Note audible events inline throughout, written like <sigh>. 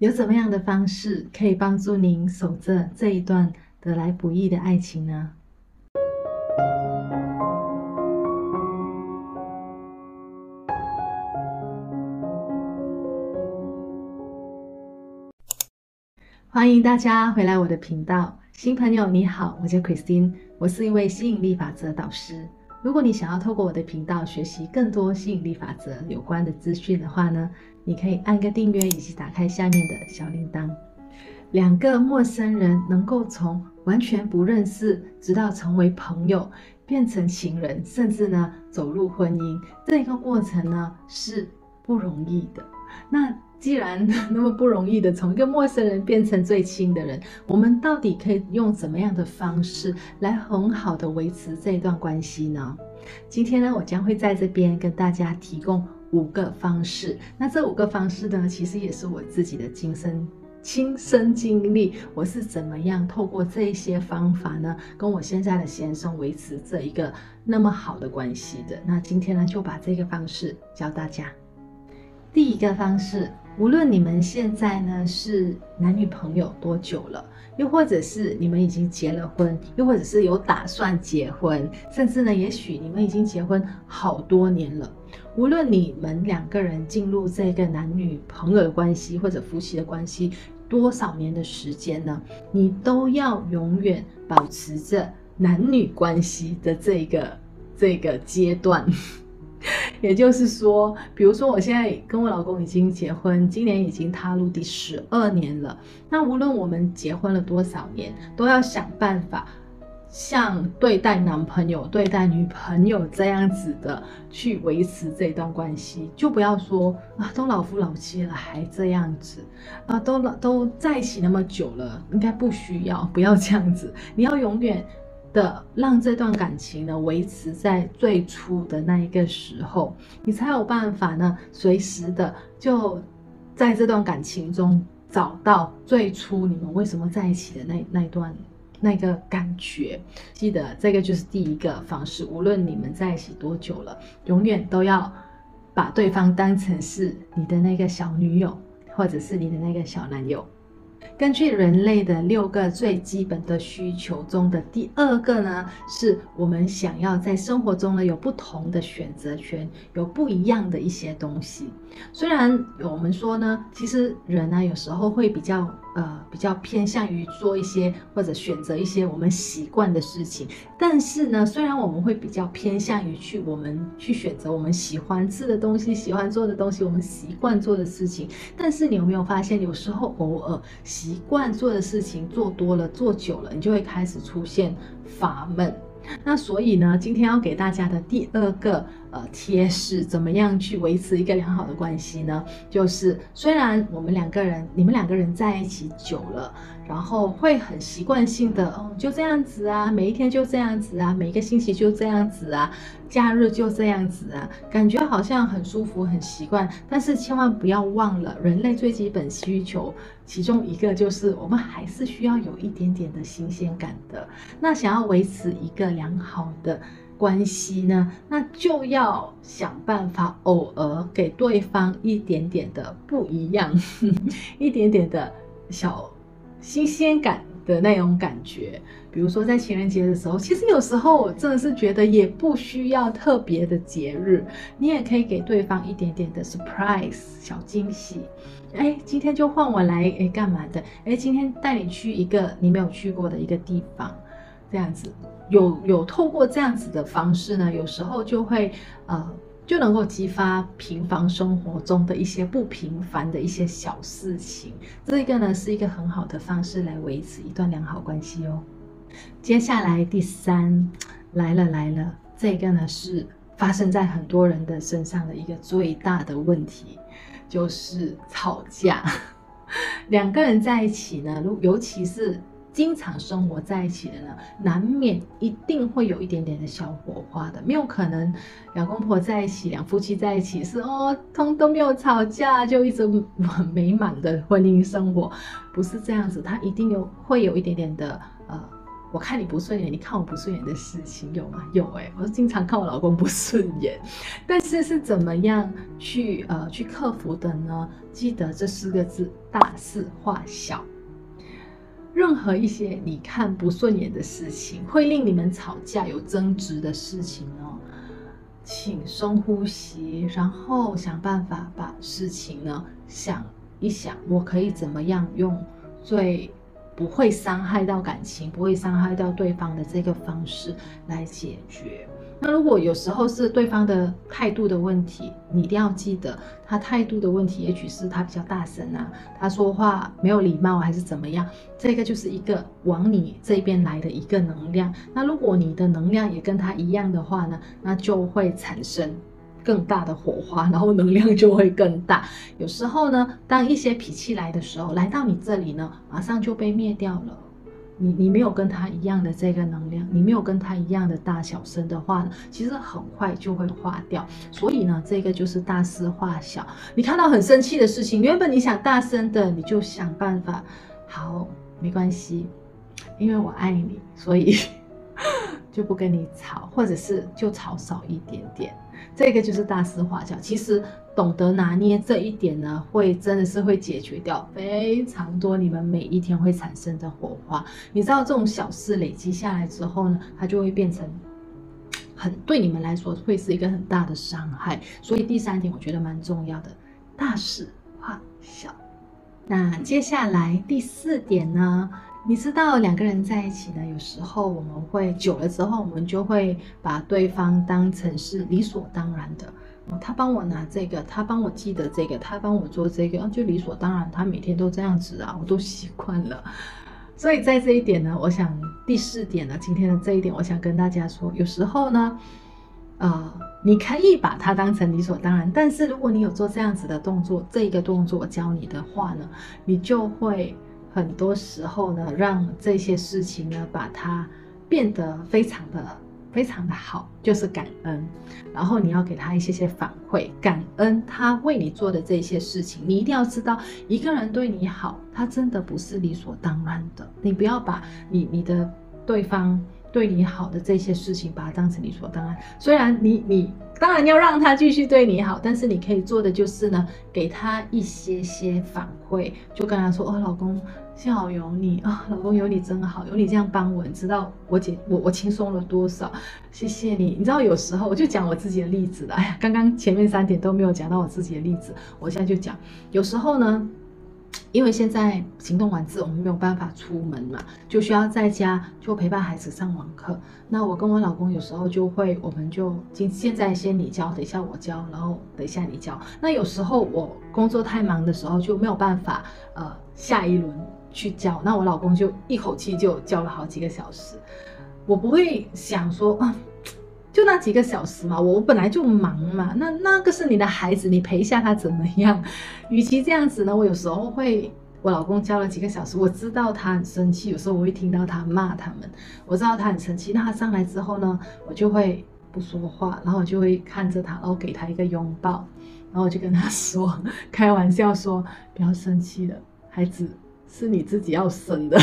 有怎么样的方式可以帮助您守着这一段得来不易的爱情呢？欢迎大家回来我的频道，新朋友你好，我叫 Christine，我是一位吸引力法则导师。如果你想要透过我的频道学习更多吸引力法则有关的资讯的话呢，你可以按个订阅以及打开下面的小铃铛。两个陌生人能够从完全不认识，直到成为朋友，变成情人，甚至呢走入婚姻，这一个过程呢是不容易的。那既然那么不容易的从一个陌生人变成最亲的人，我们到底可以用怎么样的方式来很好的维持这一段关系呢？今天呢，我将会在这边跟大家提供五个方式。那这五个方式呢，其实也是我自己的亲身亲身经历，我是怎么样透过这些方法呢，跟我现在的先生维持这一个那么好的关系的。那今天呢，就把这个方式教大家。第一个方式，无论你们现在呢是男女朋友多久了，又或者是你们已经结了婚，又或者是有打算结婚，甚至呢，也许你们已经结婚好多年了。无论你们两个人进入这个男女朋友的关系或者夫妻的关系多少年的时间呢，你都要永远保持着男女关系的这个这个阶段。<laughs> 也就是说，比如说我现在跟我老公已经结婚，今年已经踏入第十二年了。那无论我们结婚了多少年，都要想办法像对待男朋友、对待女朋友这样子的去维持这段关系。就不要说啊，都老夫老妻了还这样子啊，都老都在一起那么久了，应该不需要，不要这样子。你要永远。的让这段感情呢维持在最初的那一个时候，你才有办法呢随时的就在这段感情中找到最初你们为什么在一起的那那段那个感觉。记得这个就是第一个方式，无论你们在一起多久了，永远都要把对方当成是你的那个小女友，或者是你的那个小男友。根据人类的六个最基本的需求中的第二个呢，是我们想要在生活中呢有不同的选择权，有不一样的一些东西。虽然我们说呢，其实人呢有时候会比较。呃，比较偏向于做一些或者选择一些我们习惯的事情，但是呢，虽然我们会比较偏向于去我们去选择我们喜欢吃的东西、喜欢做的东西、我们习惯做的事情，但是你有没有发现，有时候偶尔习惯做的事情做多了、做久了，你就会开始出现乏闷。那所以呢，今天要给大家的第二个呃贴士，怎么样去维持一个良好的关系呢？就是虽然我们两个人，你们两个人在一起久了。然后会很习惯性的，哦，就这样子啊，每一天就这样子啊，每一个星期就这样子啊，假日就这样子啊，感觉好像很舒服、很习惯。但是千万不要忘了，人类最基本需求其中一个就是，我们还是需要有一点点的新鲜感的。那想要维持一个良好的关系呢，那就要想办法偶尔给对方一点点的不一样，<laughs> 一点点的小。新鲜感的那种感觉，比如说在情人节的时候，其实有时候我真的是觉得也不需要特别的节日，你也可以给对方一点点的 surprise 小惊喜。哎，今天就换我来，哎，干嘛的？哎，今天带你去一个你没有去过的一个地方，这样子，有有透过这样子的方式呢，有时候就会呃。就能够激发平凡生活中的一些不平凡的一些小事情，这个呢是一个很好的方式来维持一段良好关系哦。接下来第三来了来了，这个呢是发生在很多人的身上的一个最大的问题，就是吵架。<laughs> 两个人在一起呢，如尤其是。经常生活在一起的呢，难免一定会有一点点的小火花的，没有可能两公婆在一起，两夫妻在一起是哦，通都没有吵架，就一直很美满的婚姻生活，不是这样子，他一定有会有一点点的呃我看你不顺眼，你看我不顺眼的事情有吗？有哎、欸，我经常看我老公不顺眼，<laughs> 但是是怎么样去呃去克服的呢？记得这四个字：大事化小。任何一些你看不顺眼的事情，会令你们吵架有争执的事情哦，请深呼吸，然后想办法把事情呢想一想，我可以怎么样用最。不会伤害到感情，不会伤害到对方的这个方式来解决。那如果有时候是对方的态度的问题，你一定要记得，他态度的问题，也许是他比较大声啊，他说话没有礼貌还是怎么样，这个就是一个往你这边来的一个能量。那如果你的能量也跟他一样的话呢，那就会产生。更大的火花，然后能量就会更大。有时候呢，当一些脾气来的时候，来到你这里呢，马上就被灭掉了。你你没有跟他一样的这个能量，你没有跟他一样的大小声的话呢，其实很快就会化掉。所以呢，这个就是大事化小。你看到很生气的事情，原本你想大声的，你就想办法，好，没关系，因为我爱你，所以 <laughs> 就不跟你吵，或者是就吵少一点点。这个就是大事化小，其实懂得拿捏这一点呢，会真的是会解决掉非常多你们每一天会产生的火花。你知道这种小事累积下来之后呢，它就会变成很对你们来说会是一个很大的伤害。所以第三点我觉得蛮重要的，大事化小。那接下来第四点呢？你知道两个人在一起呢，有时候我们会久了之后，我们就会把对方当成是理所当然的。他帮我拿这个，他帮我记得这个，他帮我做这个，就理所当然。他每天都这样子啊，我都习惯了。所以在这一点呢，我想第四点呢，今天的这一点，我想跟大家说，有时候呢，呃，你可以把它当成理所当然，但是如果你有做这样子的动作，这一个动作我教你的话呢，你就会。很多时候呢，让这些事情呢，把它变得非常的、非常的好，就是感恩。然后你要给他一些些反馈，感恩他为你做的这些事情。你一定要知道，一个人对你好，他真的不是理所当然的。你不要把你、你的对方对你好的这些事情，把它当成理所当然。虽然你、你。当然要让他继续对你好，但是你可以做的就是呢，给他一些些反馈，就跟他说：“哦，老公，幸好有你啊，哦，老公有你真好，有你这样帮我，你知道我姐我我轻松了多少？谢谢你。你知道有时候我就讲我自己的例子了，哎呀，刚刚前面三点都没有讲到我自己的例子，我现在就讲，有时候呢。”因为现在行动管制，我们没有办法出门嘛，就需要在家就陪伴孩子上网课。那我跟我老公有时候就会，我们就今现在先你教，等一下我教，然后等一下你教。那有时候我工作太忙的时候就没有办法，呃，下一轮去教。那我老公就一口气就教了好几个小时。我不会想说啊。就那几个小时嘛，我本来就忙嘛，那那个是你的孩子，你陪一下他怎么样？<laughs> 与其这样子呢，我有时候会，我老公教了几个小时，我知道他很生气，有时候我会听到他骂他们，我知道他很生气，那他上来之后呢，我就会不说话，然后我就会看着他，然后给他一个拥抱，然后我就跟他说，开玩笑说，不要生气了，孩子是你自己要生的，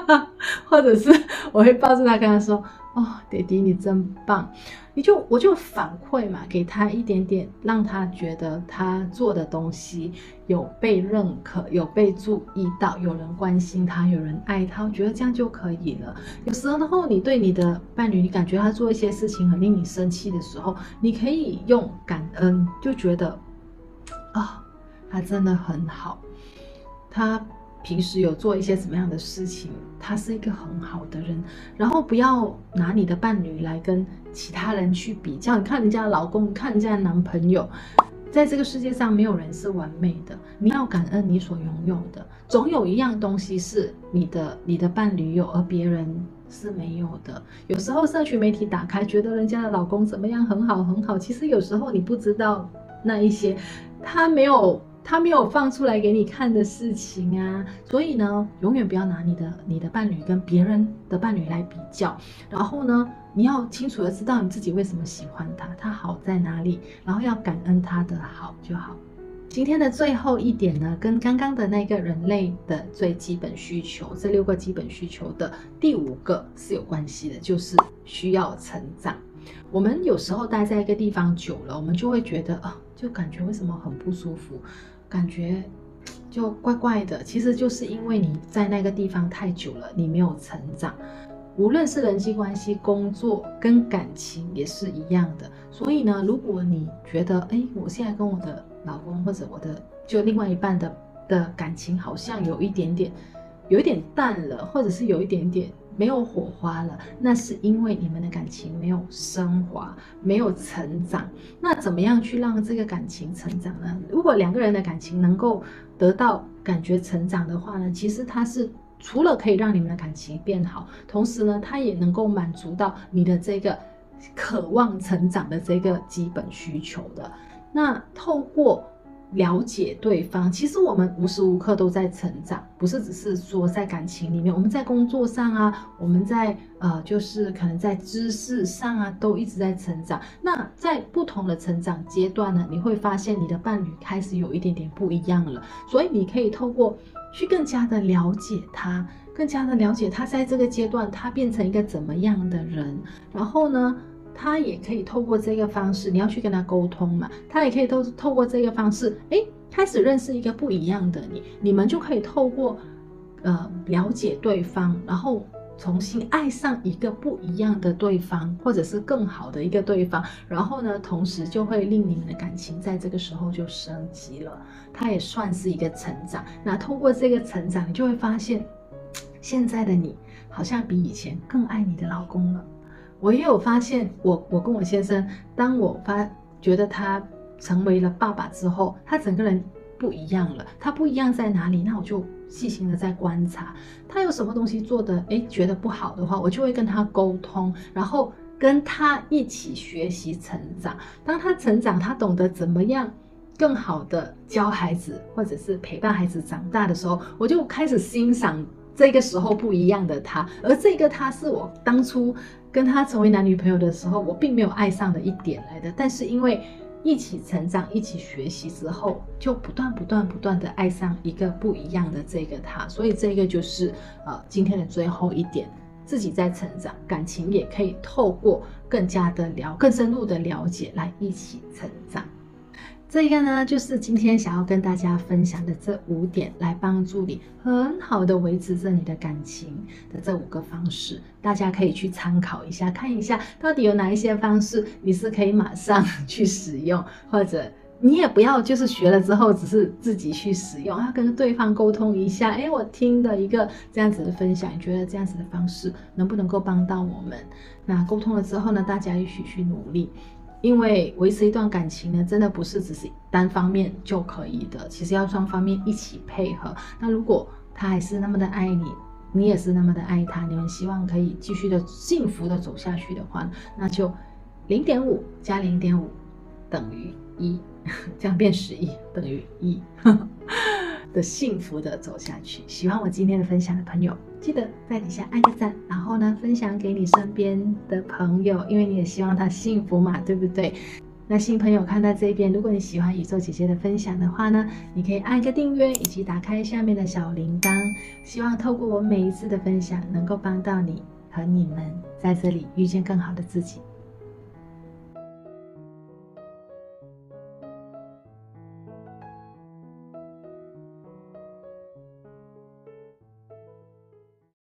<laughs> 或者是我会抱着他跟他说。哦，爹地你真棒！你就我就反馈嘛，给他一点点，让他觉得他做的东西有被认可，有被注意到，有人关心他，有人爱他，我觉得这样就可以了。有时候你对你的伴侣，你感觉他做一些事情很令你生气的时候，你可以用感恩，就觉得啊、他真的很好，他。平时有做一些什么样的事情，他是一个很好的人。然后不要拿你的伴侣来跟其他人去比较。你看人家老公，看人家男朋友，在这个世界上没有人是完美的。你要感恩你所拥有的，总有一样东西是你的，你的伴侣有，而别人是没有的。有时候社群媒体打开，觉得人家的老公怎么样很好很好，其实有时候你不知道那一些，他没有。他没有放出来给你看的事情啊，所以呢，永远不要拿你的你的伴侣跟别人的伴侣来比较。然后呢，你要清楚的知道你自己为什么喜欢他，他好在哪里，然后要感恩他的好就好。今天的最后一点呢，跟刚刚的那个人类的最基本需求，这六个基本需求的第五个是有关系的，就是需要成长。我们有时候待在一个地方久了，我们就会觉得啊，就感觉为什么很不舒服，感觉就怪怪的。其实就是因为你在那个地方太久了，你没有成长。无论是人际关系、工作跟感情也是一样的。所以呢，如果你觉得，哎，我现在跟我的老公或者我的就另外一半的的感情好像有一点点，有一点淡了，或者是有一点点没有火花了，那是因为你们的感情没有升华，没有成长。那怎么样去让这个感情成长呢？如果两个人的感情能够得到感觉成长的话呢，其实它是。除了可以让你们的感情变好，同时呢，它也能够满足到你的这个渴望成长的这个基本需求的。那透过了解对方，其实我们无时无刻都在成长，不是只是说在感情里面，我们在工作上啊，我们在呃，就是可能在知识上啊，都一直在成长。那在不同的成长阶段呢，你会发现你的伴侣开始有一点点不一样了，所以你可以透过。去更加的了解他，更加的了解他在这个阶段，他变成一个怎么样的人。然后呢，他也可以透过这个方式，你要去跟他沟通嘛，他也可以透透过这个方式，哎，开始认识一个不一样的你。你们就可以透过，呃，了解对方，然后。重新爱上一个不一样的对方，或者是更好的一个对方，然后呢，同时就会令你们的感情在这个时候就升级了。它也算是一个成长。那通过这个成长，你就会发现，现在的你好像比以前更爱你的老公了。我也有发现，我我跟我先生，当我发觉得他成为了爸爸之后，他整个人不一样了。他不一样在哪里？那我就。细心的在观察，他有什么东西做的，诶，觉得不好的话，我就会跟他沟通，然后跟他一起学习成长。当他成长，他懂得怎么样更好的教孩子，或者是陪伴孩子长大的时候，我就开始欣赏这个时候不一样的他。而这个他是我当初跟他成为男女朋友的时候，我并没有爱上的一点来的，但是因为。一起成长，一起学习之后，就不断、不断、不断的爱上一个不一样的这个他，所以这个就是呃今天的最后一点，自己在成长，感情也可以透过更加的了、更深入的了解来一起成长。这个呢，就是今天想要跟大家分享的这五点，来帮助你很好的维持着你的感情的这五个方式，大家可以去参考一下，看一下到底有哪一些方式你是可以马上去使用，或者你也不要就是学了之后只是自己去使用，要跟对方沟通一下。诶，我听的一个这样子的分享，你觉得这样子的方式能不能够帮到我们？那沟通了之后呢，大家一起去努力。因为维持一段感情呢，真的不是只是单方面就可以的，其实要双方面一起配合。那如果他还是那么的爱你，你也是那么的爱他，你们希望可以继续的幸福的走下去的话，那就零点五加零点五等于一，<laughs> 这样变十一等于一。的幸福的走下去。喜欢我今天的分享的朋友，记得在底下按个赞，然后呢，分享给你身边的朋友，因为你也希望他幸福嘛，对不对？那新朋友看到这边，如果你喜欢宇宙姐姐的分享的话呢，你可以按个订阅，以及打开下面的小铃铛。希望透过我每一次的分享，能够帮到你和你们在这里遇见更好的自己。